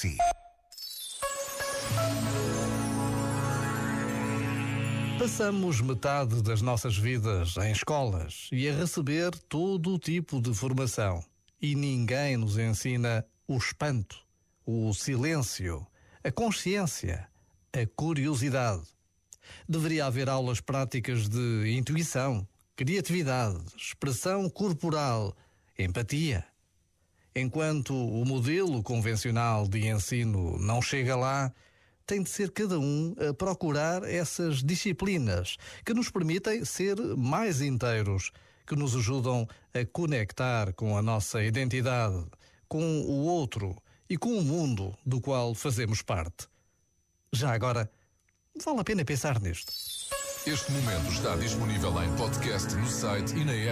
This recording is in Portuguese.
si. Passamos metade das nossas vidas em escolas e a receber todo o tipo de formação. E ninguém nos ensina o espanto, o silêncio, a consciência, a curiosidade. Deveria haver aulas práticas de intuição, criatividade, expressão corporal, empatia. Enquanto o modelo convencional de ensino não chega lá, tem de ser cada um a procurar essas disciplinas que nos permitem ser mais inteiros, que nos ajudam a conectar com a nossa identidade, com o outro e com o mundo do qual fazemos parte. Já agora, vale a pena pensar nisto. Este momento está disponível em podcast no site e na app.